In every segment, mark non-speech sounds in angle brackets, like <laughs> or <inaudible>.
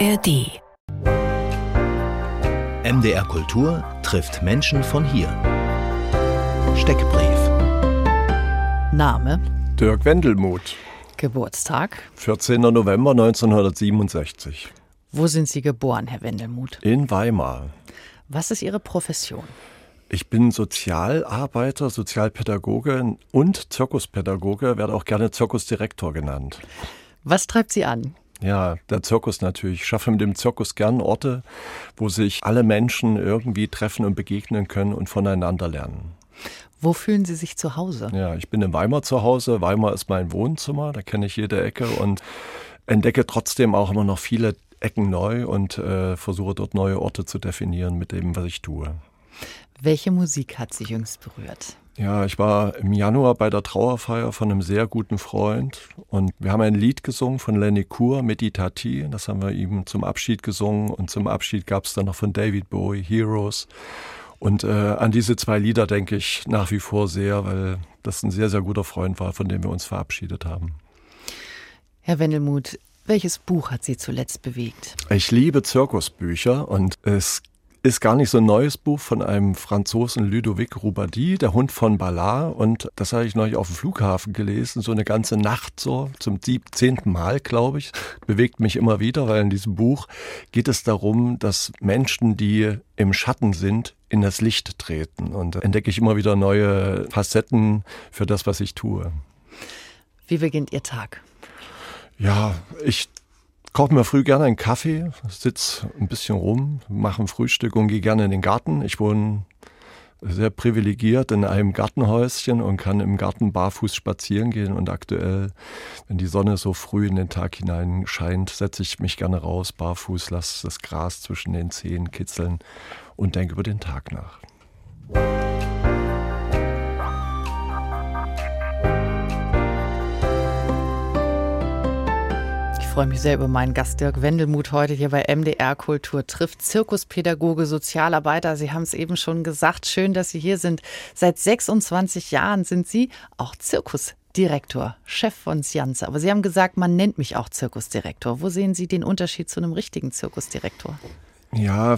ARD. MDR Kultur trifft Menschen von hier. Steckbrief. Name, Dirk Wendelmuth, Geburtstag. 14. November 1967. Wo sind Sie geboren, Herr Wendelmuth? In Weimar. Was ist Ihre Profession? Ich bin Sozialarbeiter, Sozialpädagoge und Zirkuspädagoge, werde auch gerne Zirkusdirektor genannt. Was treibt Sie an? Ja, der Zirkus natürlich. Ich schaffe mit dem Zirkus gern Orte, wo sich alle Menschen irgendwie treffen und begegnen können und voneinander lernen. Wo fühlen Sie sich zu Hause? Ja, ich bin in Weimar zu Hause. Weimar ist mein Wohnzimmer, da kenne ich jede Ecke und entdecke trotzdem auch immer noch viele Ecken neu und äh, versuche dort neue Orte zu definieren mit dem, was ich tue. Welche Musik hat Sie jüngst berührt? Ja, ich war im Januar bei der Trauerfeier von einem sehr guten Freund und wir haben ein Lied gesungen von Lenny Kur, Meditati. Das haben wir ihm zum Abschied gesungen und zum Abschied gab es dann noch von David Bowie, Heroes. Und äh, an diese zwei Lieder denke ich nach wie vor sehr, weil das ein sehr, sehr guter Freund war, von dem wir uns verabschiedet haben. Herr Wendelmuth, welches Buch hat Sie zuletzt bewegt? Ich liebe Zirkusbücher und es ist gar nicht so ein neues Buch von einem Franzosen Ludovic Roubardi, der Hund von Ballard. Und das habe ich neulich auf dem Flughafen gelesen, so eine ganze Nacht so, zum zehnten Mal, glaube ich. Bewegt mich immer wieder, weil in diesem Buch geht es darum, dass Menschen, die im Schatten sind, in das Licht treten. Und entdecke ich immer wieder neue Facetten für das, was ich tue. Wie beginnt Ihr Tag? Ja, ich koche mir früh gerne einen Kaffee, sitze ein bisschen rum, mache ein Frühstück und gehe gerne in den Garten. Ich wohne sehr privilegiert in einem Gartenhäuschen und kann im Garten barfuß spazieren gehen. Und aktuell, wenn die Sonne so früh in den Tag hinein scheint, setze ich mich gerne raus, barfuß, lasse das Gras zwischen den Zehen kitzeln und denke über den Tag nach. Freue mich sehr über meinen Gast Dirk Wendelmuth heute hier bei MDR Kultur trifft. Zirkuspädagoge, Sozialarbeiter. Sie haben es eben schon gesagt. Schön, dass Sie hier sind. Seit 26 Jahren sind Sie auch Zirkusdirektor, Chef von Sianza. Aber Sie haben gesagt, man nennt mich auch Zirkusdirektor. Wo sehen Sie den Unterschied zu einem richtigen Zirkusdirektor? Ja,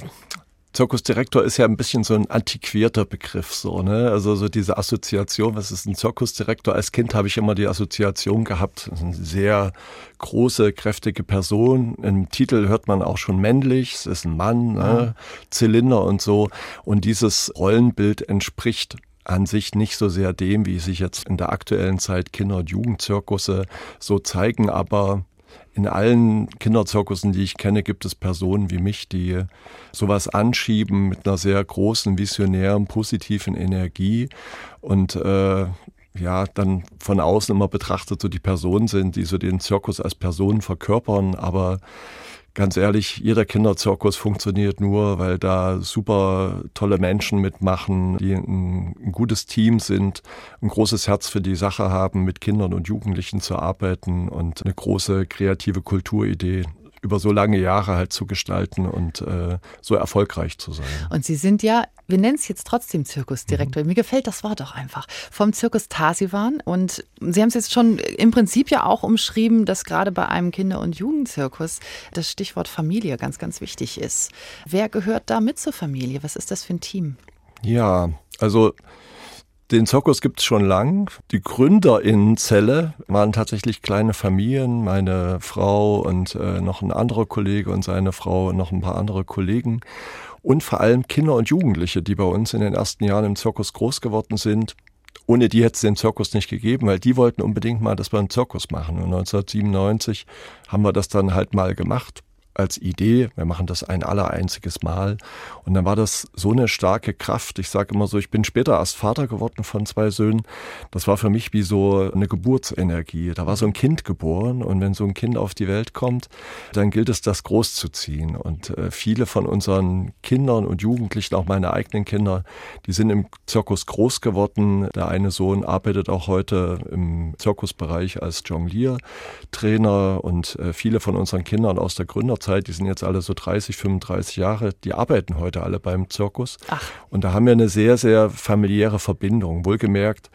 Zirkusdirektor ist ja ein bisschen so ein antiquierter Begriff, so, ne? Also so diese Assoziation, was ist ein Zirkusdirektor? Als Kind habe ich immer die Assoziation gehabt, eine sehr große, kräftige Person. Im Titel hört man auch schon männlich, es ist ein Mann, ne? Zylinder und so. Und dieses Rollenbild entspricht an sich nicht so sehr dem, wie sich jetzt in der aktuellen Zeit Kinder- und Jugendzirkusse so zeigen, aber in allen Kinderzirkussen, die ich kenne, gibt es Personen wie mich, die sowas anschieben mit einer sehr großen, visionären, positiven Energie. Und äh, ja, dann von außen immer betrachtet so die Personen sind, die so den Zirkus als Personen verkörpern, aber ganz ehrlich, jeder Kinderzirkus funktioniert nur, weil da super tolle Menschen mitmachen, die ein, ein, gutes Team sind, ein großes Herz für die Sache haben, mit Kindern und Jugendlichen zu arbeiten und eine große kreative Kulturidee über so lange Jahre halt zu gestalten und äh, so erfolgreich zu sein. Und Sie sind ja, wir nennen es jetzt trotzdem Zirkusdirektor. Mhm. Mir gefällt das Wort auch einfach. Vom Zirkus Tarsivan. Und Sie haben es jetzt schon im Prinzip ja auch umschrieben, dass gerade bei einem Kinder- und Jugendzirkus das Stichwort Familie ganz, ganz wichtig ist. Wer gehört da mit zur Familie? Was ist das für ein Team? Ja, also den Zirkus gibt es schon lang. Die Gründer in Celle waren tatsächlich kleine Familien. Meine Frau und äh, noch ein anderer Kollege und seine Frau und noch ein paar andere Kollegen. Und vor allem Kinder und Jugendliche, die bei uns in den ersten Jahren im Zirkus groß geworden sind. Ohne die hätte es den Zirkus nicht gegeben, weil die wollten unbedingt mal, dass wir einen Zirkus machen. Und 1997 haben wir das dann halt mal gemacht als Idee, wir machen das ein aller einziges Mal. Und dann war das so eine starke Kraft. Ich sage immer so, ich bin später erst Vater geworden von zwei Söhnen. Das war für mich wie so eine Geburtsenergie. Da war so ein Kind geboren und wenn so ein Kind auf die Welt kommt, dann gilt es, das großzuziehen. Und äh, viele von unseren Kindern und Jugendlichen, auch meine eigenen Kinder, die sind im Zirkus groß geworden. Der eine Sohn arbeitet auch heute im Zirkusbereich als Jonglier-Trainer und äh, viele von unseren Kindern aus der Gründerzeit Zeit, die sind jetzt alle so 30, 35 Jahre, die arbeiten heute alle beim Zirkus. Ach. Und da haben wir eine sehr, sehr familiäre Verbindung. Wohlgemerkt,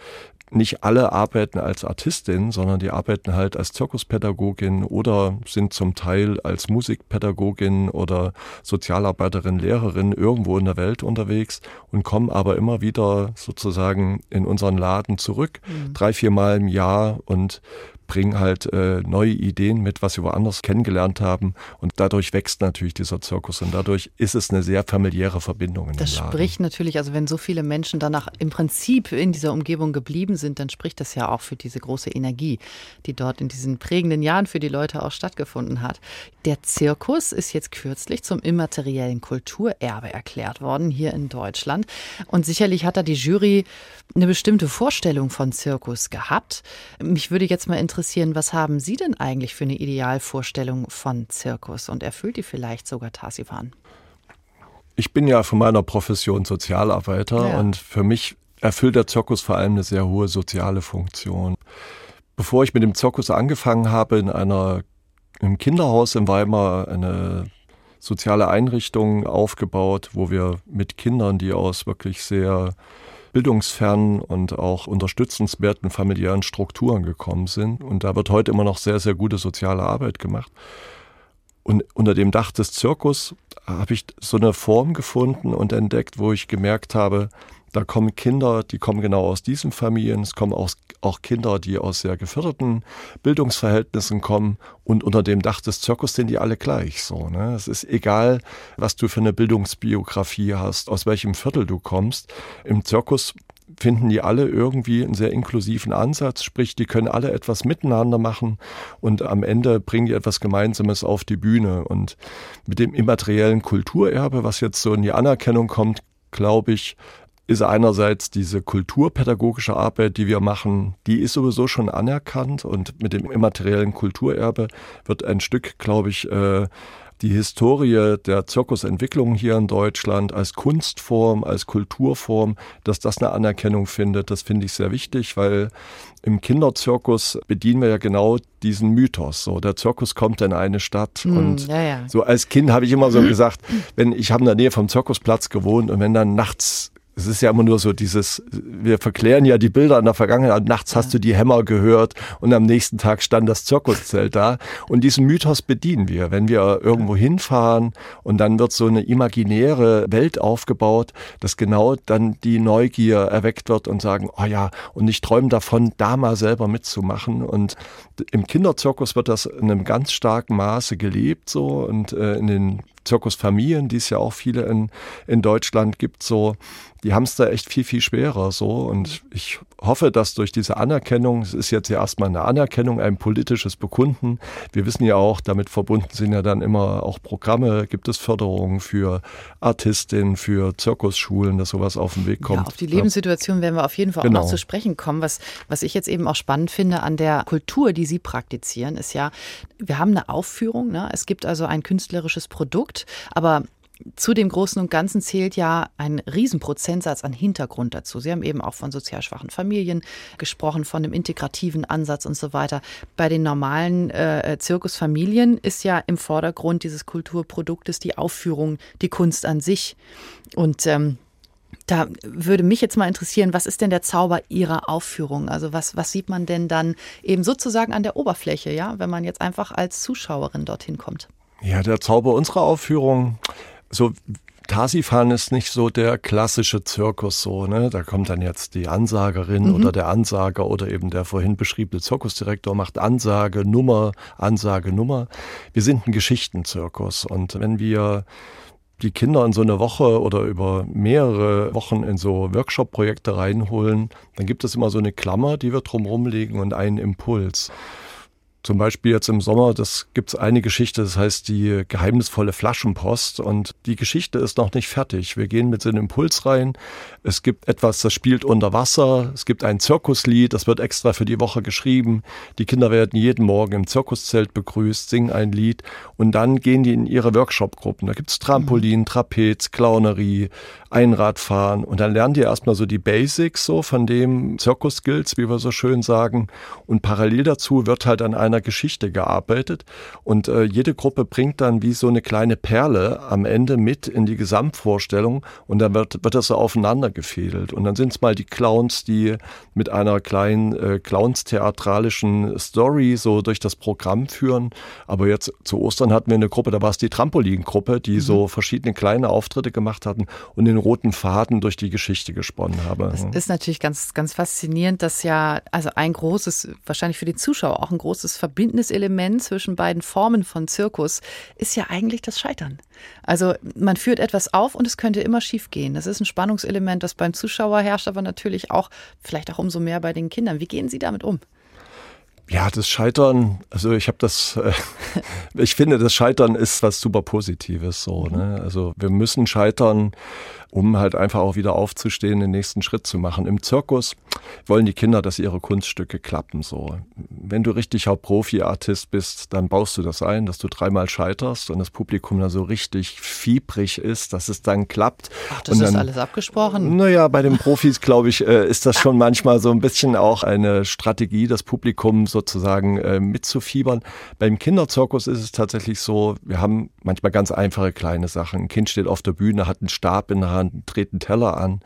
nicht alle arbeiten als Artistin, sondern die arbeiten halt als Zirkuspädagogin oder sind zum Teil als Musikpädagogin oder Sozialarbeiterin, Lehrerin irgendwo in der Welt unterwegs und kommen aber immer wieder sozusagen in unseren Laden zurück, mhm. drei, vier Mal im Jahr und bringen halt äh, neue Ideen mit, was sie woanders kennengelernt haben. Und dadurch wächst natürlich dieser Zirkus und dadurch ist es eine sehr familiäre Verbindung. In das spricht natürlich, also wenn so viele Menschen danach im Prinzip in dieser Umgebung geblieben sind, dann spricht das ja auch für diese große Energie, die dort in diesen prägenden Jahren für die Leute auch stattgefunden hat. Der Zirkus ist jetzt kürzlich zum immateriellen Kulturerbe erklärt worden hier in Deutschland. Und sicherlich hat da die Jury eine bestimmte Vorstellung von Zirkus gehabt. Mich würde jetzt mal interessieren, was haben Sie denn eigentlich für eine Idealvorstellung von Zirkus und erfüllt die vielleicht sogar Tasivan? Ich bin ja von meiner Profession Sozialarbeiter ja. und für mich erfüllt der Zirkus vor allem eine sehr hohe soziale Funktion. Bevor ich mit dem Zirkus angefangen habe, in einer im Kinderhaus in Weimar eine soziale Einrichtung aufgebaut, wo wir mit Kindern, die aus wirklich sehr bildungsfernen und auch unterstützenswerten familiären Strukturen gekommen sind. Und da wird heute immer noch sehr, sehr gute soziale Arbeit gemacht. Und unter dem Dach des Zirkus habe ich so eine Form gefunden und entdeckt, wo ich gemerkt habe, da kommen Kinder, die kommen genau aus diesen Familien. Es kommen auch, auch Kinder, die aus sehr geförderten Bildungsverhältnissen kommen. Und unter dem Dach des Zirkus sind die alle gleich so. Ne? Es ist egal, was du für eine Bildungsbiografie hast, aus welchem Viertel du kommst. Im Zirkus finden die alle irgendwie einen sehr inklusiven Ansatz, sprich, die können alle etwas miteinander machen und am Ende bringen die etwas Gemeinsames auf die Bühne. Und mit dem immateriellen Kulturerbe, was jetzt so in die Anerkennung kommt, glaube ich, ist einerseits diese kulturpädagogische Arbeit, die wir machen, die ist sowieso schon anerkannt und mit dem immateriellen Kulturerbe wird ein Stück, glaube ich, äh, die Historie der Zirkusentwicklung hier in Deutschland als Kunstform, als Kulturform, dass das eine Anerkennung findet, das finde ich sehr wichtig, weil im Kinderzirkus bedienen wir ja genau diesen Mythos. So, der Zirkus kommt in eine Stadt mm, und ja, ja. so als Kind habe ich immer so gesagt, wenn ich habe in der Nähe vom Zirkusplatz gewohnt und wenn dann nachts es ist ja immer nur so dieses, wir verklären ja die Bilder in der Vergangenheit. Nachts hast du die Hämmer gehört und am nächsten Tag stand das Zirkuszelt da. Und diesen Mythos bedienen wir. Wenn wir irgendwo hinfahren und dann wird so eine imaginäre Welt aufgebaut, dass genau dann die Neugier erweckt wird und sagen, oh ja, und ich träume davon, da mal selber mitzumachen. Und im Kinderzirkus wird das in einem ganz starken Maße gelebt so und äh, in den Zirkusfamilien, die es ja auch viele in, in Deutschland gibt, so, die haben es da echt viel, viel schwerer so. Und ich hoffe, dass durch diese Anerkennung, es ist jetzt ja erstmal eine Anerkennung, ein politisches Bekunden. Wir wissen ja auch, damit verbunden sind ja dann immer auch Programme, gibt es Förderungen für Artistinnen, für Zirkusschulen, dass sowas auf den Weg kommt. Ja, auf die Lebenssituation werden wir auf jeden Fall genau. auch noch zu sprechen kommen. Was, was ich jetzt eben auch spannend finde an der Kultur, die Sie praktizieren, ist ja, wir haben eine Aufführung. Ne? Es gibt also ein künstlerisches Produkt, aber zu dem Großen und Ganzen zählt ja ein Riesenprozentsatz an Hintergrund dazu. Sie haben eben auch von sozial schwachen Familien gesprochen, von einem integrativen Ansatz und so weiter. Bei den normalen äh, Zirkusfamilien ist ja im Vordergrund dieses Kulturproduktes die Aufführung, die Kunst an sich. Und ähm, da würde mich jetzt mal interessieren, was ist denn der Zauber Ihrer Aufführung? Also was, was sieht man denn dann eben sozusagen an der Oberfläche, ja, wenn man jetzt einfach als Zuschauerin dorthin kommt? Ja, der Zauber unserer Aufführung so Tasifahren ist nicht so der klassische Zirkus so, ne? Da kommt dann jetzt die Ansagerin mhm. oder der Ansager oder eben der vorhin beschriebene Zirkusdirektor macht Ansage, Nummer, Ansage, Nummer. Wir sind ein Geschichtenzirkus und wenn wir die Kinder in so eine Woche oder über mehrere Wochen in so Workshop-Projekte reinholen, dann gibt es immer so eine Klammer, die wir drumherum legen und einen Impuls. Zum Beispiel jetzt im Sommer, das gibt's eine Geschichte, das heißt die geheimnisvolle Flaschenpost. Und die Geschichte ist noch nicht fertig. Wir gehen mit so einem Impuls rein. Es gibt etwas, das spielt unter Wasser. Es gibt ein Zirkuslied, das wird extra für die Woche geschrieben. Die Kinder werden jeden Morgen im Zirkuszelt begrüßt, singen ein Lied und dann gehen die in ihre Workshop-Gruppen. Da gibt's Trampolin, Trapez, Clownerie, Einradfahren und dann lernen die erstmal so die Basics so von dem Zirkus-Skills, wie wir so schön sagen. Und parallel dazu wird halt an einer Geschichte gearbeitet und äh, jede Gruppe bringt dann wie so eine kleine Perle am Ende mit in die Gesamtvorstellung und dann wird, wird das so aufeinander gefädelt. Und dann sind es mal die Clowns, die mit einer kleinen äh, Clowns-theatralischen Story so durch das Programm führen. Aber jetzt zu Ostern hatten wir eine Gruppe, da war es die Trampolin-Gruppe, die mhm. so verschiedene kleine Auftritte gemacht hatten und den roten Faden durch die Geschichte gesponnen haben. Das ist natürlich ganz, ganz faszinierend, dass ja, also ein großes, wahrscheinlich für die Zuschauer auch ein großes verbindendes Element zwischen beiden Formen von Zirkus ist ja eigentlich das Scheitern. Also man führt etwas auf und es könnte immer schief gehen. Das ist ein Spannungselement, das beim Zuschauer herrscht, aber natürlich auch, vielleicht auch umso mehr bei den Kindern. Wie gehen Sie damit um? Ja, das Scheitern, also ich habe das, äh, <laughs> ich finde, das Scheitern ist was super Positives so. Ne? Also wir müssen scheitern, um halt einfach auch wieder aufzustehen, den nächsten Schritt zu machen. Im Zirkus wollen die Kinder, dass ihre Kunststücke klappen. So, wenn du richtig Profi-Artist bist, dann baust du das ein, dass du dreimal scheiterst und das Publikum dann so richtig fiebrig ist, dass es dann klappt. Ach, das dann, ist alles abgesprochen. Naja, bei den Profis, glaube ich, äh, ist das schon manchmal so ein bisschen auch eine Strategie, das Publikum sozusagen äh, mitzufiebern. Beim Kinderzirkus ist es tatsächlich so, wir haben manchmal ganz einfache kleine Sachen. Ein Kind steht auf der Bühne, hat einen Stab in der Hand, Hand, dreht einen Teller an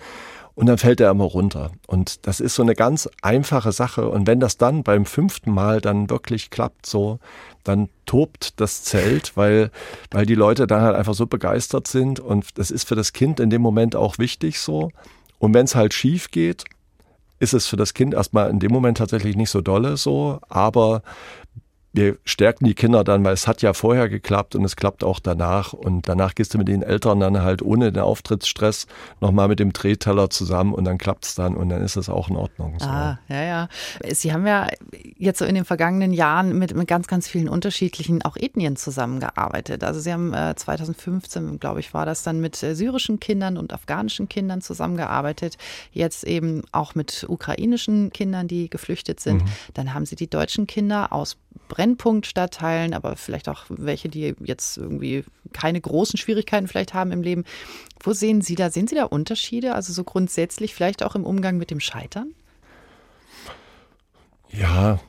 und dann fällt er immer runter. Und das ist so eine ganz einfache Sache. Und wenn das dann beim fünften Mal dann wirklich klappt, so, dann tobt das Zelt, weil, weil die Leute dann halt einfach so begeistert sind. Und das ist für das Kind in dem Moment auch wichtig so. Und wenn es halt schief geht, ist es für das Kind erstmal in dem Moment tatsächlich nicht so dolle so, aber wir stärken die Kinder dann, weil es hat ja vorher geklappt und es klappt auch danach. Und danach gehst du mit den Eltern dann halt ohne den Auftrittsstress nochmal mit dem Drehteller zusammen und dann klappt es dann und dann ist es auch in Ordnung. So. Ah, ja, ja. Sie haben ja jetzt so in den vergangenen Jahren mit, mit ganz, ganz vielen unterschiedlichen auch Ethnien zusammengearbeitet. Also Sie haben äh, 2015, glaube ich, war das dann mit äh, syrischen Kindern und afghanischen Kindern zusammengearbeitet. Jetzt eben auch mit ukrainischen Kindern, die geflüchtet sind. Mhm. Dann haben Sie die deutschen Kinder aus Brennpunktstadtteilen, aber vielleicht auch welche, die jetzt irgendwie keine großen Schwierigkeiten vielleicht haben im Leben. Wo sehen Sie da? Sehen Sie da Unterschiede? Also so grundsätzlich vielleicht auch im Umgang mit dem Scheitern? Ja,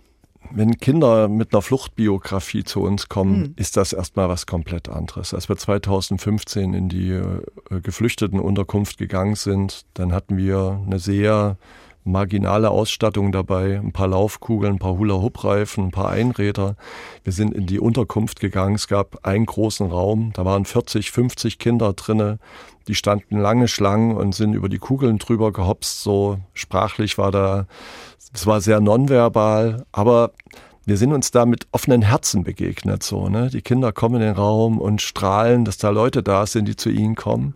wenn Kinder mit einer Fluchtbiografie zu uns kommen, hm. ist das erstmal was komplett anderes. Als wir 2015 in die äh, Geflüchtetenunterkunft gegangen sind, dann hatten wir eine sehr marginale Ausstattung dabei, ein paar Laufkugeln, ein paar Hula-Hoop-Reifen, ein paar Einräder. Wir sind in die Unterkunft gegangen. Es gab einen großen Raum, da waren 40, 50 Kinder drinne. Die standen lange Schlangen und sind über die Kugeln drüber gehopst. So sprachlich war da, es war sehr nonverbal, aber wir sind uns da mit offenen Herzen begegnet. So, ne? Die Kinder kommen in den Raum und strahlen, dass da Leute da sind, die zu ihnen kommen.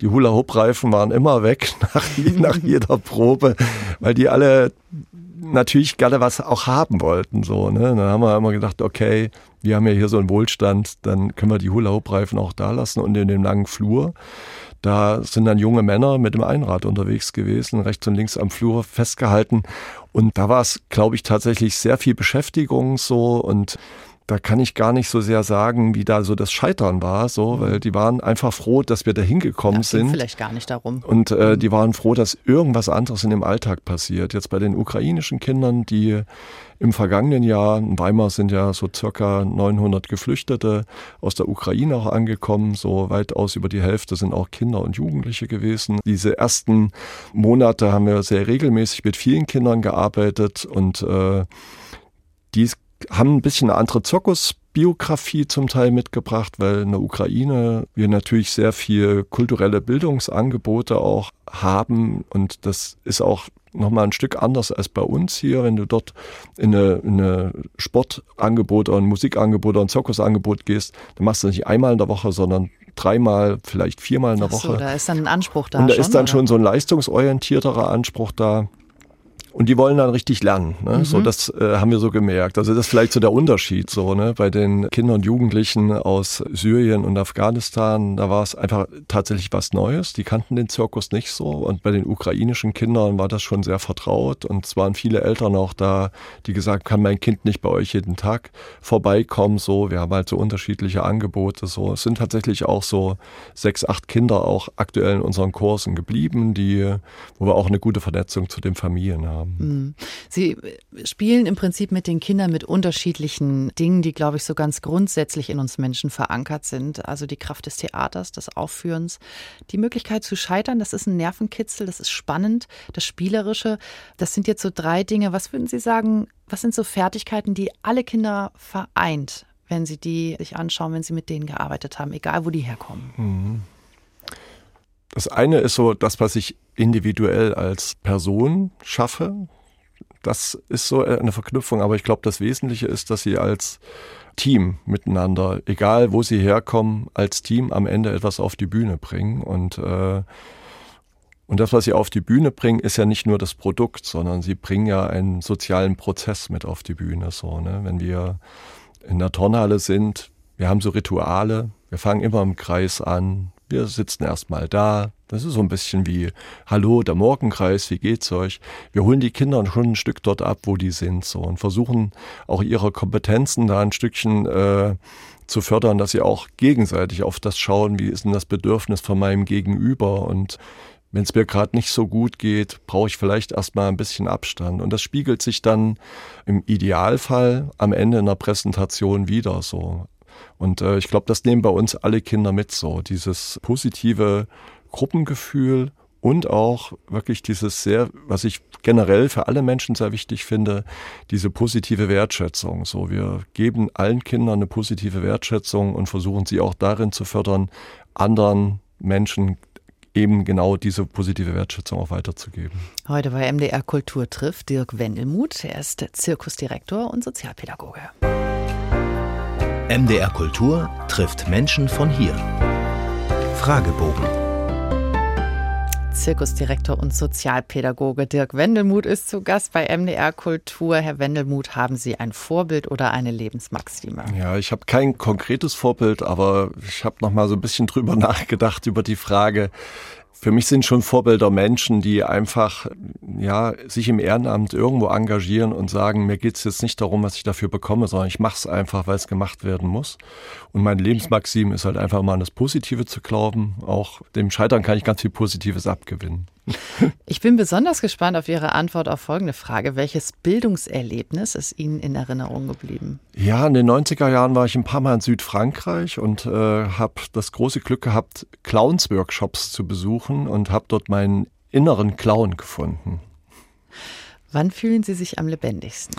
Die Hula-Hoop-Reifen waren immer weg <laughs> nach, nach jeder Probe, weil die alle natürlich gerne was auch haben wollten. So, ne? Dann haben wir immer gedacht, okay, wir haben ja hier so einen Wohlstand, dann können wir die Hula-Hoop-Reifen auch da lassen und in dem langen Flur. Da sind dann junge Männer mit dem Einrad unterwegs gewesen, rechts und links am Flur festgehalten. Und da war es, glaube ich, tatsächlich sehr viel Beschäftigung so und da kann ich gar nicht so sehr sagen, wie da so das Scheitern war, so, mhm. weil die waren einfach froh, dass wir da hingekommen sind. Vielleicht gar nicht darum. Und äh, mhm. die waren froh, dass irgendwas anderes in dem Alltag passiert. Jetzt bei den ukrainischen Kindern, die im vergangenen Jahr, in Weimar sind ja so circa 900 Geflüchtete aus der Ukraine auch angekommen, so weitaus über die Hälfte sind auch Kinder und Jugendliche gewesen. Diese ersten Monate haben wir sehr regelmäßig mit vielen Kindern gearbeitet und äh, die haben ein bisschen eine andere Zirkusbiografie zum Teil mitgebracht, weil in der Ukraine wir natürlich sehr viel kulturelle Bildungsangebote auch haben und das ist auch nochmal ein Stück anders als bei uns hier. Wenn du dort in eine, in eine Sportangebot oder ein Musikangebot oder ein Zirkusangebot gehst, dann machst du das nicht einmal in der Woche, sondern dreimal, vielleicht viermal in der Woche. So, da ist dann ein Anspruch da. Und da schon, ist dann oder? schon so ein leistungsorientierterer Anspruch da. Und die wollen dann richtig lernen. Ne? Mhm. So, das äh, haben wir so gemerkt. Also das ist vielleicht so der Unterschied so, ne? Bei den Kindern und Jugendlichen aus Syrien und Afghanistan, da war es einfach tatsächlich was Neues. Die kannten den Zirkus nicht so. Und bei den ukrainischen Kindern war das schon sehr vertraut. Und es waren viele Eltern auch da, die gesagt, kann mein Kind nicht bei euch jeden Tag vorbeikommen. So, wir haben halt so unterschiedliche Angebote. So, es sind tatsächlich auch so sechs, acht Kinder auch aktuell in unseren Kursen geblieben, die, wo wir auch eine gute Vernetzung zu den Familien haben. Haben. Mhm. Sie spielen im Prinzip mit den Kindern mit unterschiedlichen Dingen, die, glaube ich, so ganz grundsätzlich in uns Menschen verankert sind. Also die Kraft des Theaters, des Aufführens, die Möglichkeit zu scheitern, das ist ein Nervenkitzel, das ist spannend, das Spielerische. Das sind jetzt so drei Dinge. Was würden Sie sagen, was sind so Fertigkeiten, die alle Kinder vereint, wenn Sie die sich anschauen, wenn Sie mit denen gearbeitet haben, egal wo die herkommen? Mhm. Das eine ist so das, was ich individuell als Person schaffe. Das ist so eine Verknüpfung, aber ich glaube, das Wesentliche ist, dass sie als Team miteinander, egal wo sie herkommen, als Team am Ende etwas auf die Bühne bringen. Und, äh, und das, was sie auf die Bühne bringen, ist ja nicht nur das Produkt, sondern sie bringen ja einen sozialen Prozess mit auf die Bühne. So, ne? Wenn wir in der Turnhalle sind, wir haben so Rituale, wir fangen immer im Kreis an, wir sitzen erstmal da. Das ist so ein bisschen wie, hallo, der Morgenkreis, wie geht's euch? Wir holen die Kinder schon ein Stück dort ab, wo die sind, so, und versuchen auch ihre Kompetenzen da ein Stückchen äh, zu fördern, dass sie auch gegenseitig auf das schauen, wie ist denn das Bedürfnis von meinem Gegenüber und wenn es mir gerade nicht so gut geht, brauche ich vielleicht erstmal ein bisschen Abstand. Und das spiegelt sich dann im Idealfall am Ende in der Präsentation wieder so. Und äh, ich glaube, das nehmen bei uns alle Kinder mit so. Dieses positive Gruppengefühl und auch wirklich dieses sehr, was ich generell für alle Menschen sehr wichtig finde, diese positive Wertschätzung. So, wir geben allen Kindern eine positive Wertschätzung und versuchen sie auch darin zu fördern, anderen Menschen eben genau diese positive Wertschätzung auch weiterzugeben. Heute bei MDR Kultur trifft Dirk Wendelmuth. Er ist Zirkusdirektor und Sozialpädagoge. MDR Kultur trifft Menschen von hier. Fragebogen. Zirkusdirektor und Sozialpädagoge Dirk Wendelmuth ist zu Gast bei MDR Kultur. Herr Wendelmuth, haben Sie ein Vorbild oder eine Lebensmaxime? Ja, ich habe kein konkretes Vorbild, aber ich habe noch mal so ein bisschen drüber <laughs> nachgedacht über die Frage, für mich sind schon Vorbilder Menschen, die einfach ja sich im Ehrenamt irgendwo engagieren und sagen, mir geht's jetzt nicht darum, was ich dafür bekomme, sondern ich mache es einfach, weil es gemacht werden muss. Und mein Lebensmaxim ist halt einfach mal an das Positive zu glauben. Auch dem Scheitern kann ich ganz viel Positives abgewinnen. Ich bin besonders gespannt auf Ihre Antwort auf folgende Frage. Welches Bildungserlebnis ist Ihnen in Erinnerung geblieben? Ja, in den 90er Jahren war ich ein paar Mal in Südfrankreich und äh, habe das große Glück gehabt, Clowns-Workshops zu besuchen und habe dort meinen inneren Clown gefunden. Wann fühlen Sie sich am lebendigsten?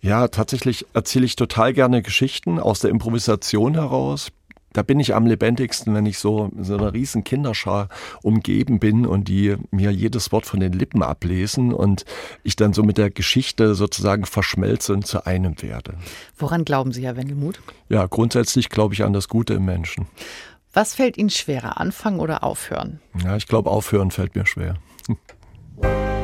Ja, tatsächlich erzähle ich total gerne Geschichten aus der Improvisation heraus da bin ich am lebendigsten, wenn ich so so einer riesen Kinderschar umgeben bin und die mir jedes Wort von den Lippen ablesen und ich dann so mit der Geschichte sozusagen verschmelze und zu einem werde. Woran glauben Sie, Herr Wendelmuth? Ja, grundsätzlich glaube ich an das Gute im Menschen. Was fällt Ihnen schwerer, anfangen oder aufhören? Ja, ich glaube, aufhören fällt mir schwer. <laughs>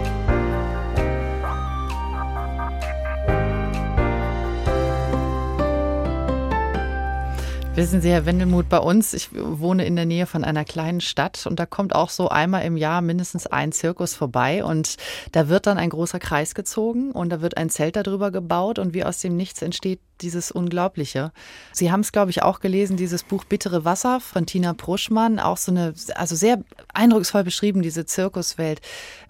Wissen Sie, Herr Wendelmuth, bei uns, ich wohne in der Nähe von einer kleinen Stadt und da kommt auch so einmal im Jahr mindestens ein Zirkus vorbei und da wird dann ein großer Kreis gezogen und da wird ein Zelt darüber gebaut und wie aus dem Nichts entsteht dieses Unglaubliche. Sie haben es, glaube ich, auch gelesen, dieses Buch Bittere Wasser von Tina Pruschmann, auch so eine, also sehr eindrucksvoll beschrieben, diese Zirkuswelt.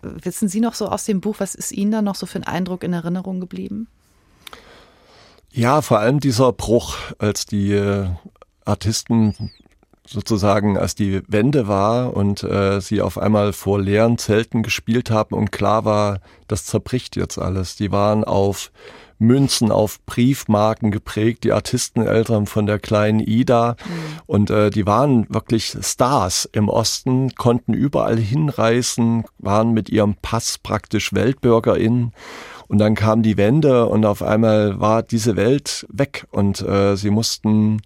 Wissen Sie noch so aus dem Buch, was ist Ihnen da noch so für ein Eindruck in Erinnerung geblieben? Ja, vor allem dieser Bruch, als die äh, Artisten sozusagen, als die Wende war und äh, sie auf einmal vor leeren Zelten gespielt haben und klar war, das zerbricht jetzt alles. Die waren auf Münzen, auf Briefmarken geprägt, die Artisteneltern von der kleinen Ida. Mhm. Und äh, die waren wirklich Stars im Osten, konnten überall hinreisen, waren mit ihrem Pass praktisch WeltbürgerInnen. Und dann kam die Wende und auf einmal war diese Welt weg und äh, sie mussten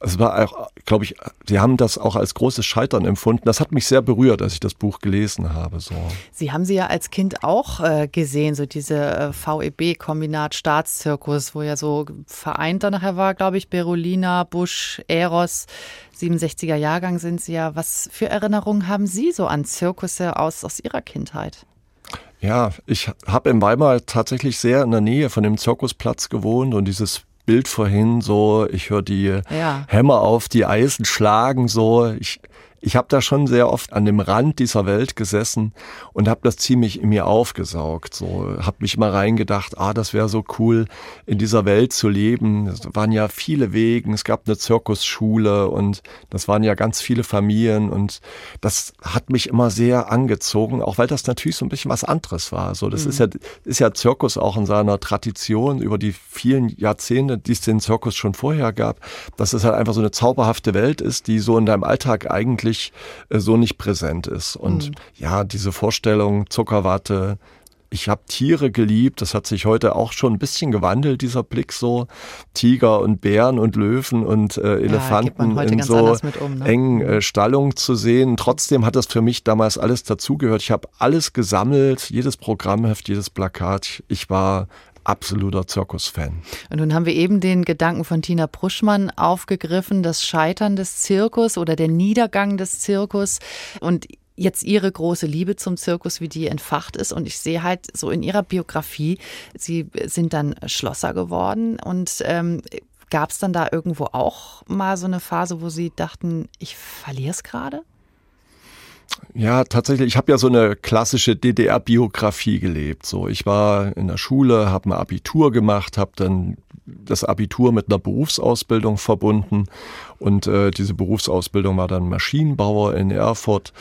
es war auch, glaube ich, Sie haben das auch als großes Scheitern empfunden. Das hat mich sehr berührt, als ich das Buch gelesen habe. So. Sie haben sie ja als Kind auch äh, gesehen, so diese äh, VEB-Kombinat Staatszirkus, wo ja so vereint dann nachher war, glaube ich, Berolina, Busch, Eros. 67er Jahrgang sind Sie ja. Was für Erinnerungen haben Sie so an Zirkusse aus, aus Ihrer Kindheit? Ja, ich habe in Weimar tatsächlich sehr in der Nähe von dem Zirkusplatz gewohnt und dieses Bild vorhin so, ich höre die ja. Hämmer auf die Eisen schlagen so. Ich ich habe da schon sehr oft an dem Rand dieser Welt gesessen und habe das ziemlich in mir aufgesaugt. So habe mich mal reingedacht, ah, das wäre so cool, in dieser Welt zu leben. Es waren ja viele Wegen, es gab eine Zirkusschule und das waren ja ganz viele Familien und das hat mich immer sehr angezogen, auch weil das natürlich so ein bisschen was anderes war. So, das mhm. ist ja ist ja Zirkus auch in seiner Tradition über die vielen Jahrzehnte, die es den Zirkus schon vorher gab, dass es halt einfach so eine zauberhafte Welt ist, die so in deinem Alltag eigentlich äh, so nicht präsent ist. Und mhm. ja, diese Vorstellung, Zuckerwatte, ich habe Tiere geliebt, das hat sich heute auch schon ein bisschen gewandelt, dieser Blick so. Tiger und Bären und Löwen und äh, Elefanten ja, in so um, ne? engen äh, Stallungen zu sehen. Trotzdem hat das für mich damals alles dazugehört. Ich habe alles gesammelt, jedes Programmheft, jedes Plakat. Ich war absoluter Zirkusfan. Und nun haben wir eben den Gedanken von Tina Pruschmann aufgegriffen, das Scheitern des Zirkus oder der Niedergang des Zirkus. Und jetzt ihre große Liebe zum Zirkus, wie die entfacht ist. Und ich sehe halt so in ihrer Biografie, sie sind dann Schlosser geworden und ähm, Gab es dann da irgendwo auch mal so eine Phase, wo Sie dachten, ich verliere es gerade? Ja, tatsächlich. Ich habe ja so eine klassische DDR-Biografie gelebt. So, ich war in der Schule, habe ein Abitur gemacht, habe dann das Abitur mit einer Berufsausbildung verbunden und äh, diese Berufsausbildung war dann Maschinenbauer in Erfurt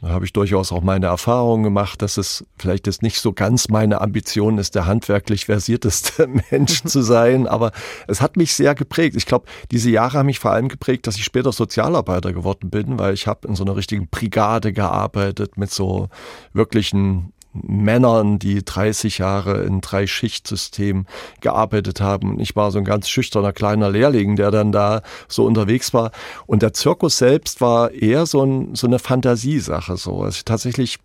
da habe ich durchaus auch meine Erfahrungen gemacht, dass es vielleicht ist nicht so ganz meine Ambition ist, der handwerklich versierteste <laughs> Mensch <laughs> zu sein, aber es hat mich sehr geprägt. Ich glaube, diese Jahre haben mich vor allem geprägt, dass ich später Sozialarbeiter geworden bin, weil ich habe in so einer richtigen Brigade gearbeitet mit so wirklichen Männern, die 30 Jahre in drei Schichtsystem gearbeitet haben. Ich war so ein ganz schüchterner kleiner Lehrling, der dann da so unterwegs war. Und der Zirkus selbst war eher so, ein, so eine Fantasiesache. So. Also tatsächlich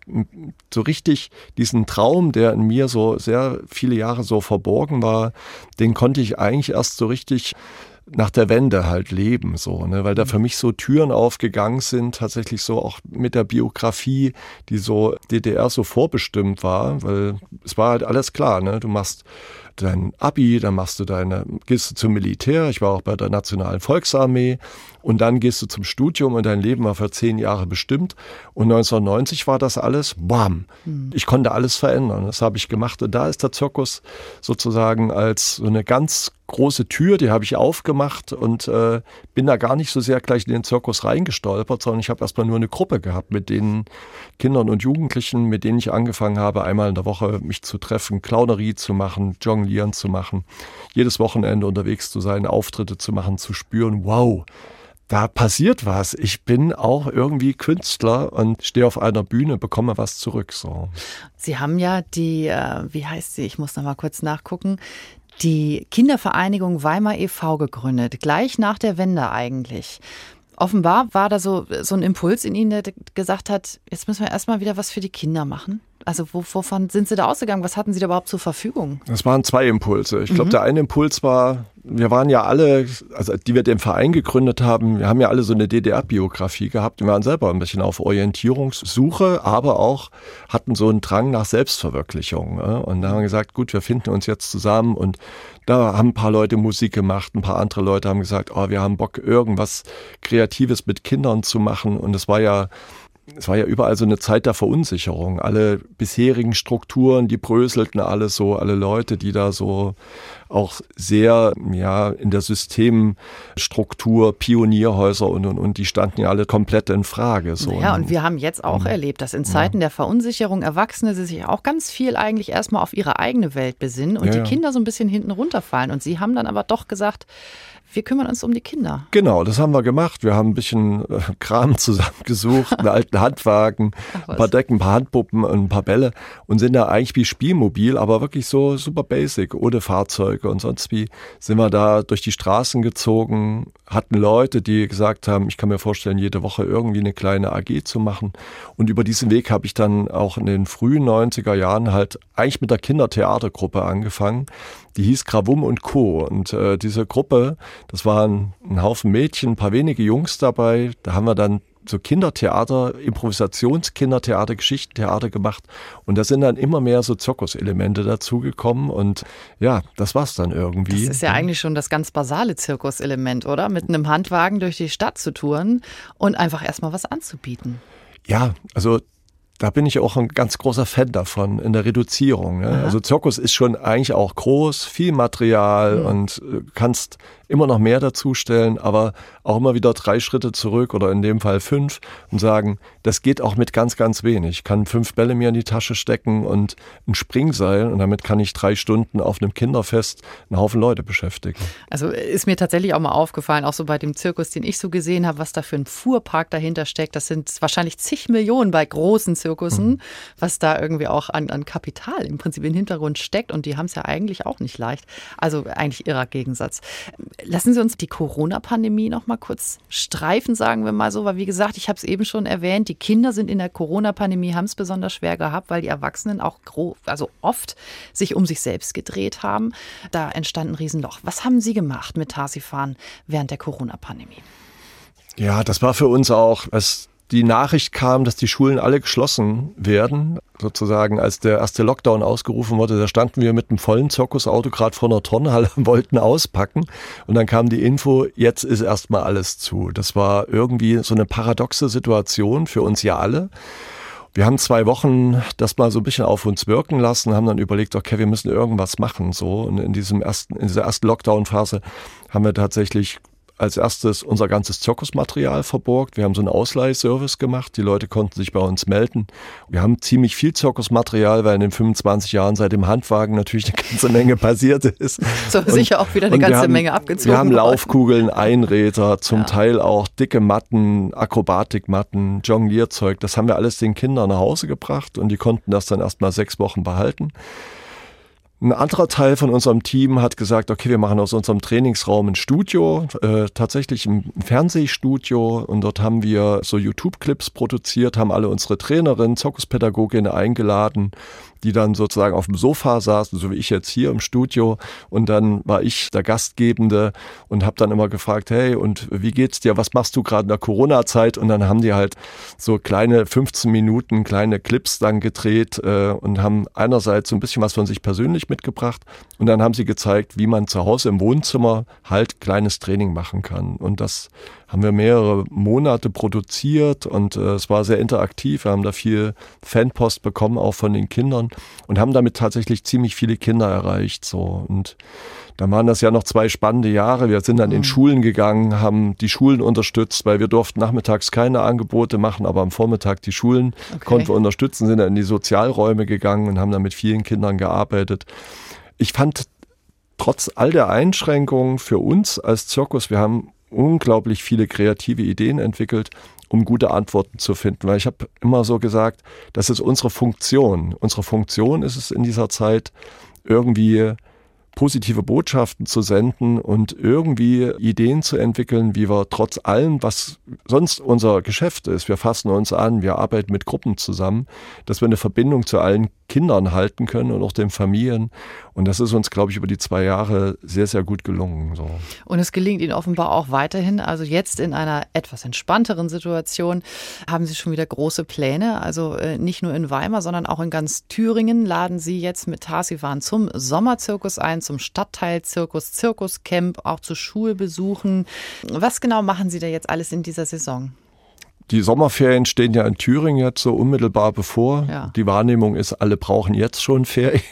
so richtig diesen Traum, der in mir so sehr viele Jahre so verborgen war, den konnte ich eigentlich erst so richtig nach der Wende halt leben, so, ne, weil da mhm. für mich so Türen aufgegangen sind, tatsächlich so auch mit der Biografie, die so DDR so vorbestimmt war, weil es war halt alles klar, ne, du machst dein Abi, dann machst du deine, gehst du zum Militär, ich war auch bei der Nationalen Volksarmee. Und dann gehst du zum Studium und dein Leben war für zehn Jahre bestimmt. Und 1990 war das alles, bam, hm. ich konnte alles verändern, das habe ich gemacht. Und da ist der Zirkus sozusagen als so eine ganz große Tür, die habe ich aufgemacht. Und äh, bin da gar nicht so sehr gleich in den Zirkus reingestolpert, sondern ich habe erstmal nur eine Gruppe gehabt mit den Kindern und Jugendlichen, mit denen ich angefangen habe, einmal in der Woche mich zu treffen, Clownerie zu machen, Jonglieren zu machen, jedes Wochenende unterwegs zu sein, Auftritte zu machen, zu spüren, wow, da passiert was. Ich bin auch irgendwie Künstler und stehe auf einer Bühne, bekomme was zurück. So. Sie haben ja die, äh, wie heißt sie? Ich muss noch mal kurz nachgucken. Die Kindervereinigung Weimar e.V. gegründet, gleich nach der Wende eigentlich. Offenbar war da so, so ein Impuls in Ihnen, der gesagt hat, jetzt müssen wir erstmal wieder was für die Kinder machen. Also wovon sind Sie da ausgegangen? Was hatten Sie da überhaupt zur Verfügung? Das waren zwei Impulse. Ich glaube, mhm. der eine Impuls war, wir waren ja alle, also die wir den Verein gegründet haben, wir haben ja alle so eine DDR-Biografie gehabt. Wir waren selber ein bisschen auf Orientierungssuche, aber auch hatten so einen Drang nach Selbstverwirklichung. Und da haben wir gesagt, gut, wir finden uns jetzt zusammen und da haben ein paar Leute Musik gemacht, ein paar andere Leute haben gesagt, oh, wir haben Bock, irgendwas Kreatives mit Kindern zu machen. Und es war ja es war ja überall so eine Zeit der Verunsicherung. Alle bisherigen Strukturen, die bröselten alles so, alle Leute, die da so auch sehr ja in der Systemstruktur Pionierhäuser und und und die standen ja alle komplett in Frage so. Ja, und wir haben jetzt auch mhm. erlebt, dass in Zeiten ja. der Verunsicherung Erwachsene sich auch ganz viel eigentlich erstmal auf ihre eigene Welt besinnen und ja, die Kinder so ein bisschen hinten runterfallen und sie haben dann aber doch gesagt, wir kümmern uns um die Kinder. Genau, das haben wir gemacht. Wir haben ein bisschen äh, Kram <laughs> zusammengesucht, einen alten Handwagen, ein paar Decken, ein paar Handpuppen und ein paar Bälle und sind da eigentlich wie Spielmobil, aber wirklich so super basic, ohne Fahrzeuge und sonst wie sind wir da durch die Straßen gezogen, hatten Leute, die gesagt haben, ich kann mir vorstellen, jede Woche irgendwie eine kleine AG zu machen. Und über diesen Weg habe ich dann auch in den frühen 90er Jahren halt eigentlich mit der Kindertheatergruppe angefangen. Die hieß Gravum und Co. Und äh, diese Gruppe, das waren ein Haufen Mädchen, ein paar wenige Jungs dabei. Da haben wir dann so Kindertheater, Improvisationskindertheater, Geschichtentheater gemacht. Und da sind dann immer mehr so Zirkuselemente dazugekommen. Und ja, das war's dann irgendwie. Das ist ja eigentlich schon das ganz basale Zirkuselement, oder? Mit einem Handwagen durch die Stadt zu touren und einfach erstmal was anzubieten. Ja, also da bin ich auch ein ganz großer Fan davon in der Reduzierung. Ne? Also Zirkus ist schon eigentlich auch groß, viel Material mhm. und äh, kannst immer noch mehr dazustellen, aber auch immer wieder drei Schritte zurück oder in dem Fall fünf und sagen, das geht auch mit ganz, ganz wenig. Ich kann fünf Bälle mir in die Tasche stecken und ein Springseil und damit kann ich drei Stunden auf einem Kinderfest einen Haufen Leute beschäftigen. Also ist mir tatsächlich auch mal aufgefallen, auch so bei dem Zirkus, den ich so gesehen habe, was da für ein Fuhrpark dahinter steckt. Das sind wahrscheinlich zig Millionen bei großen Zirkussen, mhm. was da irgendwie auch an, an Kapital im Prinzip im Hintergrund steckt und die haben es ja eigentlich auch nicht leicht. Also eigentlich irrer Gegensatz. Lassen Sie uns die Corona-Pandemie noch mal kurz streifen, sagen wir mal so, weil wie gesagt, ich habe es eben schon erwähnt, die Kinder sind in der Corona-Pandemie, haben es besonders schwer gehabt, weil die Erwachsenen auch also oft sich um sich selbst gedreht haben. Da entstand ein Riesenloch. Was haben Sie gemacht mit Tarsifan während der Corona-Pandemie? Ja, das war für uns auch, es die Nachricht kam, dass die Schulen alle geschlossen werden, sozusagen als der erste Lockdown ausgerufen wurde, da standen wir mit einem vollen Zirkusauto gerade vor einer Turnhalle und <laughs> wollten auspacken. Und dann kam die Info, jetzt ist erstmal alles zu. Das war irgendwie so eine paradoxe Situation für uns ja alle. Wir haben zwei Wochen das mal so ein bisschen auf uns wirken lassen, haben dann überlegt, okay, wir müssen irgendwas machen, so. Und in diesem ersten, in dieser ersten Lockdown-Phase haben wir tatsächlich als erstes unser ganzes Zirkusmaterial verborgt. Wir haben so einen Ausleihservice gemacht. Die Leute konnten sich bei uns melden. Wir haben ziemlich viel Zirkusmaterial, weil in den 25 Jahren seit dem Handwagen natürlich eine ganze Menge <laughs> passiert ist. So und, sicher auch wieder eine ganze haben, Menge abgezogen. Wir haben Laufkugeln, Einräder, zum ja. Teil auch dicke Matten, Akrobatikmatten, Jonglierzeug. Das haben wir alles den Kindern nach Hause gebracht und die konnten das dann erst mal sechs Wochen behalten. Ein anderer Teil von unserem Team hat gesagt, okay, wir machen aus unserem Trainingsraum ein Studio, äh, tatsächlich ein Fernsehstudio und dort haben wir so YouTube-Clips produziert, haben alle unsere Trainerinnen, Zirkuspädagoginnen eingeladen, die dann sozusagen auf dem Sofa saßen, so wie ich jetzt hier im Studio. Und dann war ich der Gastgebende und habe dann immer gefragt, hey, und wie geht's dir? Was machst du gerade in der Corona-Zeit? Und dann haben die halt so kleine 15 Minuten, kleine Clips dann gedreht äh, und haben einerseits so ein bisschen was von sich persönlich mitgebracht und dann haben sie gezeigt, wie man zu Hause im Wohnzimmer halt kleines Training machen kann. Und das haben wir mehrere Monate produziert und äh, es war sehr interaktiv. Wir haben da viel Fanpost bekommen, auch von den Kindern und haben damit tatsächlich ziemlich viele Kinder erreicht. So und da waren das ja noch zwei spannende Jahre. Wir sind dann mhm. in Schulen gegangen, haben die Schulen unterstützt, weil wir durften nachmittags keine Angebote machen, aber am Vormittag die Schulen okay. konnten wir unterstützen, sind dann in die Sozialräume gegangen und haben dann mit vielen Kindern gearbeitet. Ich fand trotz all der Einschränkungen für uns als Zirkus, wir haben unglaublich viele kreative Ideen entwickelt, um gute Antworten zu finden. Weil ich habe immer so gesagt, das ist unsere Funktion. Unsere Funktion ist es in dieser Zeit irgendwie positive Botschaften zu senden und irgendwie Ideen zu entwickeln, wie wir trotz allem, was sonst unser Geschäft ist, wir fassen uns an, wir arbeiten mit Gruppen zusammen, dass wir eine Verbindung zu allen Kindern halten können und auch den Familien. Und das ist uns, glaube ich, über die zwei Jahre sehr, sehr gut gelungen. So. Und es gelingt Ihnen offenbar auch weiterhin. Also jetzt in einer etwas entspannteren Situation haben Sie schon wieder große Pläne. Also äh, nicht nur in Weimar, sondern auch in ganz Thüringen laden Sie jetzt mit Tarsivan zum Sommerzirkus ein, zum Stadtteilzirkus, Zirkuscamp, auch zu Schulbesuchen. Was genau machen Sie da jetzt alles in dieser Saison? Die Sommerferien stehen ja in Thüringen jetzt so unmittelbar bevor. Ja. Die Wahrnehmung ist, alle brauchen jetzt schon Ferien.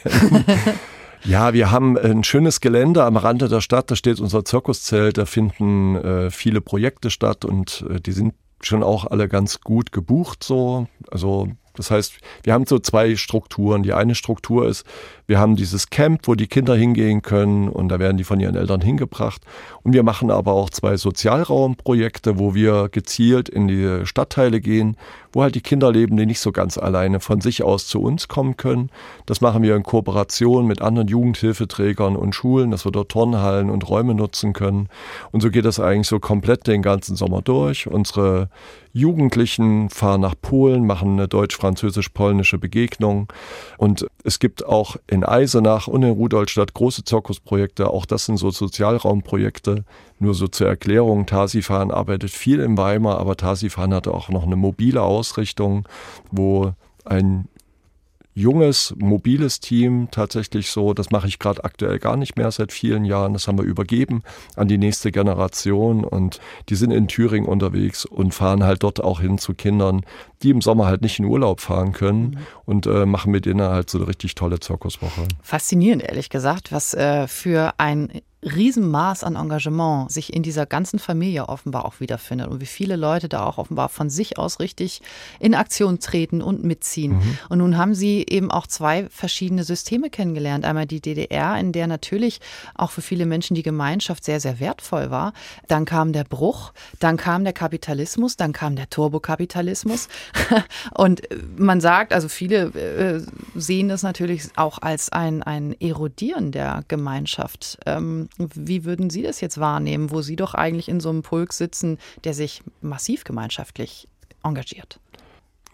<laughs> ja, wir haben ein schönes Gelände am Rande der Stadt. Da steht unser Zirkuszelt. Da finden äh, viele Projekte statt und äh, die sind schon auch alle ganz gut gebucht so. Also das heißt, wir haben so zwei Strukturen. Die eine Struktur ist, wir haben dieses Camp, wo die Kinder hingehen können und da werden die von ihren Eltern hingebracht. Und wir machen aber auch zwei Sozialraumprojekte, wo wir gezielt in die Stadtteile gehen, wo halt die Kinder leben, die nicht so ganz alleine von sich aus zu uns kommen können. Das machen wir in Kooperation mit anderen Jugendhilfeträgern und Schulen, dass wir dort Turnhallen und Räume nutzen können. Und so geht das eigentlich so komplett den ganzen Sommer durch. Unsere Jugendlichen fahren nach Polen, machen eine deutsch-französisch-polnische Begegnung. Und es gibt auch in Eisenach und in Rudolstadt große Zirkusprojekte. Auch das sind so Sozialraumprojekte. Nur so zur Erklärung, Tasifan arbeitet viel in Weimar, aber Tasifan hatte auch noch eine mobile Ausrichtung, wo ein junges, mobiles Team tatsächlich so, das mache ich gerade aktuell gar nicht mehr seit vielen Jahren, das haben wir übergeben an die nächste Generation und die sind in Thüringen unterwegs und fahren halt dort auch hin zu Kindern, die im Sommer halt nicht in Urlaub fahren können mhm. und äh, machen mit denen halt so eine richtig tolle Zirkuswoche. Faszinierend, ehrlich gesagt, was äh, für ein Riesenmaß an Engagement sich in dieser ganzen Familie offenbar auch wiederfindet und wie viele Leute da auch offenbar von sich aus richtig in Aktion treten und mitziehen. Mhm. Und nun haben Sie eben auch zwei verschiedene Systeme kennengelernt. Einmal die DDR, in der natürlich auch für viele Menschen die Gemeinschaft sehr, sehr wertvoll war. Dann kam der Bruch, dann kam der Kapitalismus, dann kam der Turbokapitalismus. <laughs> und man sagt, also viele äh, sehen das natürlich auch als ein, ein Erodieren der Gemeinschaft. Ähm, wie würden Sie das jetzt wahrnehmen, wo Sie doch eigentlich in so einem Pulk sitzen, der sich massiv gemeinschaftlich engagiert?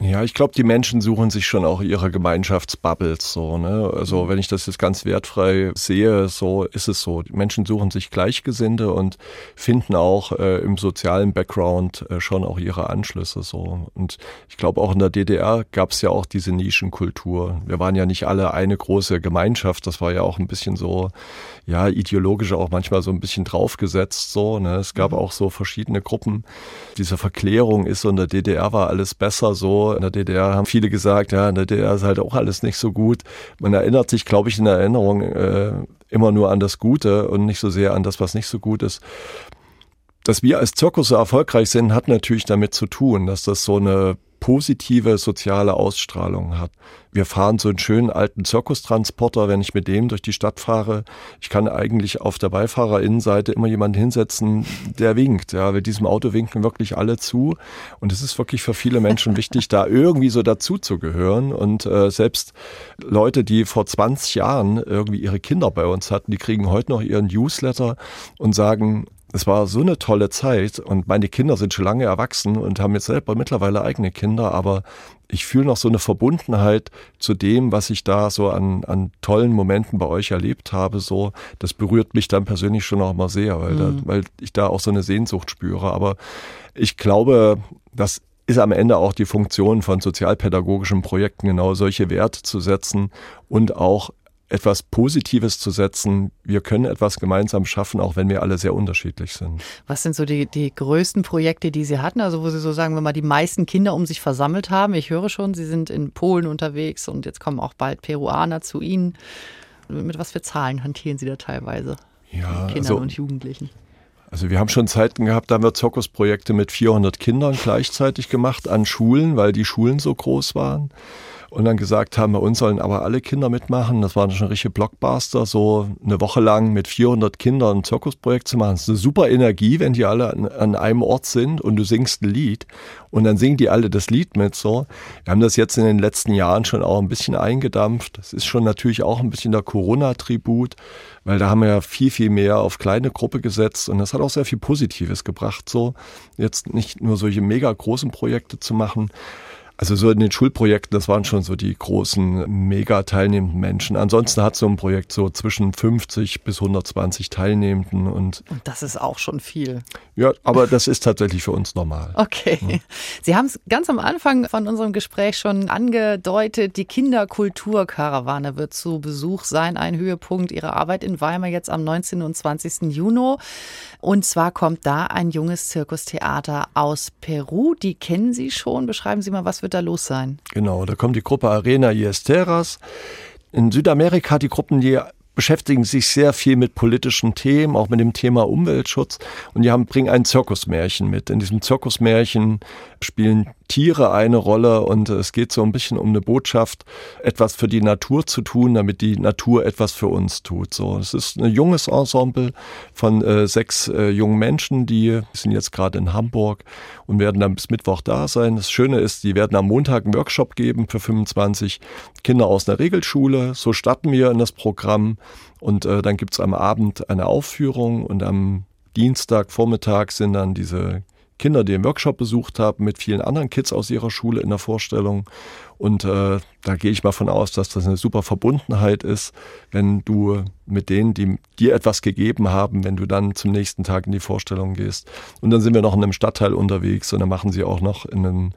Ja, ich glaube, die Menschen suchen sich schon auch ihre Gemeinschaftsbubbles so. Ne? Also mhm. wenn ich das jetzt ganz wertfrei sehe, so ist es so. Die Menschen suchen sich Gleichgesinnte und finden auch äh, im sozialen Background äh, schon auch ihre Anschlüsse so. Und ich glaube auch in der DDR gab es ja auch diese Nischenkultur. Wir waren ja nicht alle eine große Gemeinschaft. Das war ja auch ein bisschen so, ja, ideologisch auch manchmal so ein bisschen draufgesetzt so. Ne? Es gab mhm. auch so verschiedene Gruppen. Diese Verklärung ist so in der DDR war alles besser so in der DDR haben viele gesagt, ja, in der DDR ist halt auch alles nicht so gut. Man erinnert sich, glaube ich, in der Erinnerung äh, immer nur an das Gute und nicht so sehr an das, was nicht so gut ist. Dass wir als Zirkus so erfolgreich sind, hat natürlich damit zu tun, dass das so eine positive soziale Ausstrahlung hat. Wir fahren so einen schönen alten Zirkustransporter, wenn ich mit dem durch die Stadt fahre. Ich kann eigentlich auf der Beifahrerinnenseite immer jemanden hinsetzen, der winkt. Ja, mit diesem Auto winken wirklich alle zu. Und es ist wirklich für viele Menschen wichtig, da irgendwie so dazu zu gehören. Und äh, selbst Leute, die vor 20 Jahren irgendwie ihre Kinder bei uns hatten, die kriegen heute noch ihren Newsletter und sagen, es war so eine tolle Zeit und meine Kinder sind schon lange erwachsen und haben jetzt selber mittlerweile eigene Kinder, aber ich fühle noch so eine Verbundenheit zu dem, was ich da so an, an tollen Momenten bei euch erlebt habe. So, das berührt mich dann persönlich schon auch mal sehr, weil, mhm. da, weil ich da auch so eine Sehnsucht spüre. Aber ich glaube, das ist am Ende auch die Funktion von sozialpädagogischen Projekten, genau solche Werte zu setzen und auch etwas Positives zu setzen. Wir können etwas gemeinsam schaffen, auch wenn wir alle sehr unterschiedlich sind. Was sind so die, die größten Projekte, die Sie hatten? Also wo Sie so sagen wir mal die meisten Kinder um sich versammelt haben. Ich höre schon, Sie sind in Polen unterwegs und jetzt kommen auch bald Peruaner zu Ihnen. Mit was für Zahlen hantieren Sie da teilweise? Ja, Kindern also, und Jugendlichen. Also wir haben schon Zeiten gehabt, da haben wir Zirkusprojekte mit 400 Kindern gleichzeitig gemacht an Schulen, weil die Schulen so groß waren und dann gesagt haben, bei uns sollen aber alle Kinder mitmachen. Das war schon ein richtiger Blockbuster, so eine Woche lang mit 400 Kindern ein Zirkusprojekt zu machen. Das ist eine super Energie, wenn die alle an, an, einem Ort sind und du singst ein Lied und dann singen die alle das Lied mit so. Wir haben das jetzt in den letzten Jahren schon auch ein bisschen eingedampft. Das ist schon natürlich auch ein bisschen der Corona-Tribut, weil da haben wir ja viel, viel mehr auf kleine Gruppe gesetzt und das hat auch sehr viel Positives gebracht, so jetzt nicht nur solche mega großen Projekte zu machen, also so in den Schulprojekten, das waren schon so die großen, mega teilnehmenden Menschen. Ansonsten hat so ein Projekt so zwischen 50 bis 120 Teilnehmenden und. Und das ist auch schon viel. Ja, aber das ist tatsächlich für uns normal. Okay. Ja. Sie haben es ganz am Anfang von unserem Gespräch schon angedeutet. Die Kinderkulturkarawane wird zu Besuch sein. Ein Höhepunkt Ihrer Arbeit in Weimar jetzt am 19. und 20. Juni. Und zwar kommt da ein junges Zirkustheater aus Peru. Die kennen Sie schon. Beschreiben Sie mal, was wird wird da los sein? Genau, da kommt die Gruppe Arena Iesteras. In Südamerika die Gruppen, die beschäftigen sich sehr viel mit politischen Themen, auch mit dem Thema Umweltschutz. Und die haben, bringen ein Zirkusmärchen mit. In diesem Zirkusmärchen spielen Tiere eine Rolle und es geht so ein bisschen um eine Botschaft, etwas für die Natur zu tun, damit die Natur etwas für uns tut. So, es ist ein junges Ensemble von äh, sechs äh, jungen Menschen, die sind jetzt gerade in Hamburg und werden dann bis Mittwoch da sein. Das Schöne ist, die werden am Montag einen Workshop geben für 25 Kinder aus einer Regelschule. So starten wir in das Programm und äh, dann gibt's am Abend eine Aufführung und am Dienstag Vormittag sind dann diese Kinder, die den Workshop besucht haben, mit vielen anderen Kids aus ihrer Schule in der Vorstellung. Und äh, da gehe ich mal von aus, dass das eine super Verbundenheit ist, wenn du mit denen, die dir etwas gegeben haben, wenn du dann zum nächsten Tag in die Vorstellung gehst. Und dann sind wir noch in einem Stadtteil unterwegs und dann machen sie auch noch in einem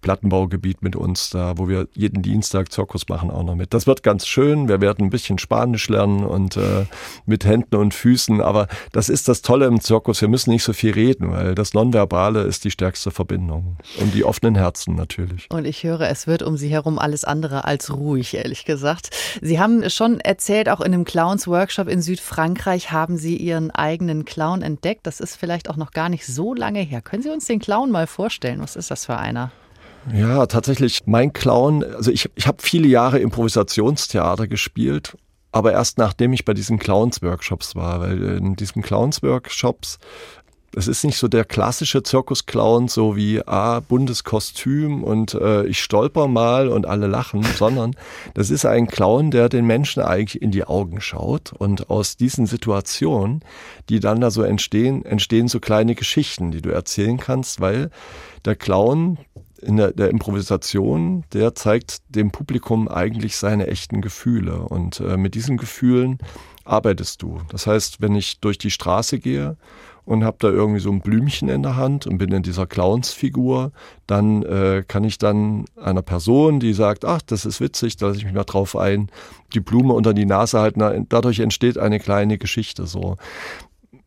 Plattenbaugebiet mit uns, da wo wir jeden Dienstag Zirkus machen auch noch mit. Das wird ganz schön. Wir werden ein bisschen Spanisch lernen und äh, mit Händen und Füßen. Aber das ist das Tolle im Zirkus. Wir müssen nicht so viel reden, weil das Nonverbale ist die stärkste Verbindung. Und die offenen Herzen natürlich. Und ich höre, es wird um Sie herum alles andere als ruhig, ehrlich gesagt. Sie haben schon erzählt, auch in einem Clowns-Workshop in Südfrankreich haben Sie Ihren eigenen Clown entdeckt. Das ist vielleicht auch noch gar nicht so lange her. Können Sie uns den Clown mal vorstellen? Was ist das für einer? Ja, tatsächlich. Mein Clown, also ich, ich habe viele Jahre Improvisationstheater gespielt, aber erst nachdem ich bei diesen Clowns-Workshops war, weil in diesen Clowns-Workshops es ist nicht so der klassische Zirkusclown, so wie ah, buntes Kostüm und äh, ich stolper mal und alle lachen, <laughs> sondern das ist ein Clown, der den Menschen eigentlich in die Augen schaut und aus diesen Situationen, die dann da so entstehen, entstehen so kleine Geschichten, die du erzählen kannst, weil der Clown in der, der, Improvisation, der zeigt dem Publikum eigentlich seine echten Gefühle. Und äh, mit diesen Gefühlen arbeitest du. Das heißt, wenn ich durch die Straße gehe und habe da irgendwie so ein Blümchen in der Hand und bin in dieser Clownsfigur, dann äh, kann ich dann einer Person, die sagt, ach, das ist witzig, da lasse ich mich mal drauf ein, die Blume unter die Nase halten. Dadurch entsteht eine kleine Geschichte so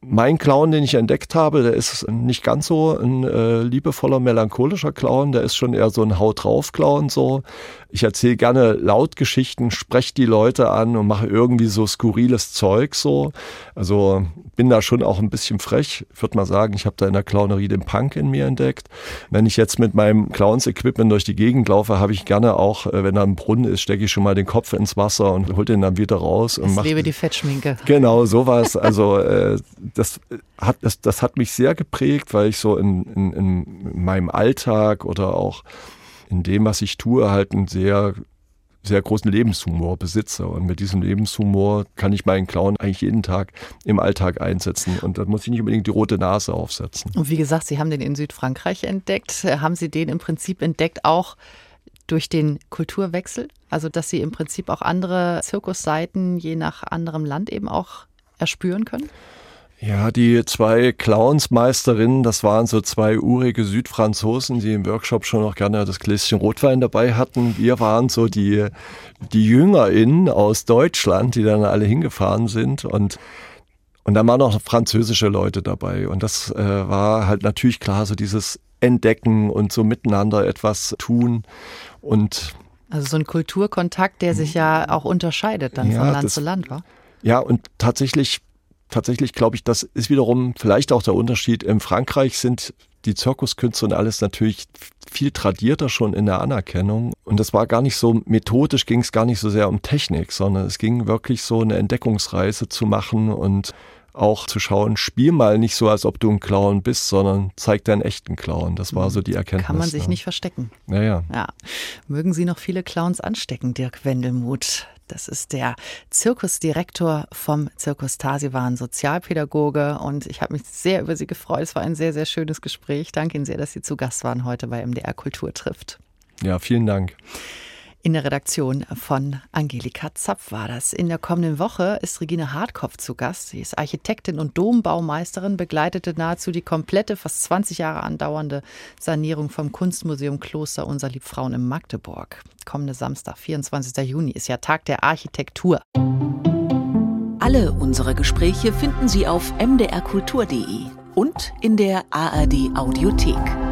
mein Clown, den ich entdeckt habe, der ist nicht ganz so ein äh, liebevoller, melancholischer Clown, der ist schon eher so ein Haut drauf Clown so. Ich erzähle gerne laut Geschichten, spreche die Leute an und mache irgendwie so skurriles Zeug so. Also bin da schon auch ein bisschen frech. Ich würde mal sagen, ich habe da in der Clownerie den Punk in mir entdeckt. Wenn ich jetzt mit meinem Clowns-Equipment durch die Gegend laufe, habe ich gerne auch, äh, wenn da ein Brunnen ist, stecke ich schon mal den Kopf ins Wasser und hol den dann wieder raus. Und ich lebe die Fettschminke. Genau, sowas. Also äh, das hat, das, das hat mich sehr geprägt, weil ich so in, in, in meinem Alltag oder auch in dem, was ich tue, halt einen sehr sehr großen Lebenshumor besitze. Und mit diesem Lebenshumor kann ich meinen Clown eigentlich jeden Tag im Alltag einsetzen. Und da muss ich nicht unbedingt die rote Nase aufsetzen. Und wie gesagt, Sie haben den in Südfrankreich entdeckt. Haben Sie den im Prinzip entdeckt auch durch den Kulturwechsel? Also, dass Sie im Prinzip auch andere Zirkusseiten je nach anderem Land eben auch erspüren können? Ja, die zwei Clownsmeisterinnen, das waren so zwei urige Südfranzosen, die im Workshop schon noch gerne das Gläschen Rotwein dabei hatten. Wir waren so die, die JüngerInnen aus Deutschland, die dann alle hingefahren sind und und da waren noch französische Leute dabei. Und das äh, war halt natürlich klar, so dieses Entdecken und so miteinander etwas tun. Und also so ein Kulturkontakt, der sich ja auch unterscheidet dann ja, von Land das, zu Land, war? Ja, und tatsächlich tatsächlich glaube ich, das ist wiederum vielleicht auch der Unterschied. In Frankreich sind die Zirkuskünste und alles natürlich viel tradierter schon in der Anerkennung. Und das war gar nicht so methodisch, ging es gar nicht so sehr um Technik, sondern es ging wirklich so eine Entdeckungsreise zu machen und auch zu schauen, spiel mal nicht so, als ob du ein Clown bist, sondern zeig deinen echten Clown. Das war so die Erkenntnis. Kann man sich nicht verstecken. Naja. Ja. Mögen Sie noch viele Clowns anstecken, Dirk Wendelmuth. Das ist der Zirkusdirektor vom Zirkus Tasiwan, Sozialpädagoge. Und ich habe mich sehr über Sie gefreut. Es war ein sehr, sehr schönes Gespräch. Danke Ihnen sehr, dass Sie zu Gast waren heute bei MDR Kultur trifft. Ja, vielen Dank. In der Redaktion von Angelika Zapf war das. In der kommenden Woche ist Regine Hartkopf zu Gast. Sie ist Architektin und Dombaumeisterin, begleitete nahezu die komplette, fast 20 Jahre andauernde Sanierung vom Kunstmuseum Kloster Unser Liebfrauen in Magdeburg. Kommende Samstag, 24. Juni, ist ja Tag der Architektur. Alle unsere Gespräche finden Sie auf mdrkultur.de und in der ARD Audiothek.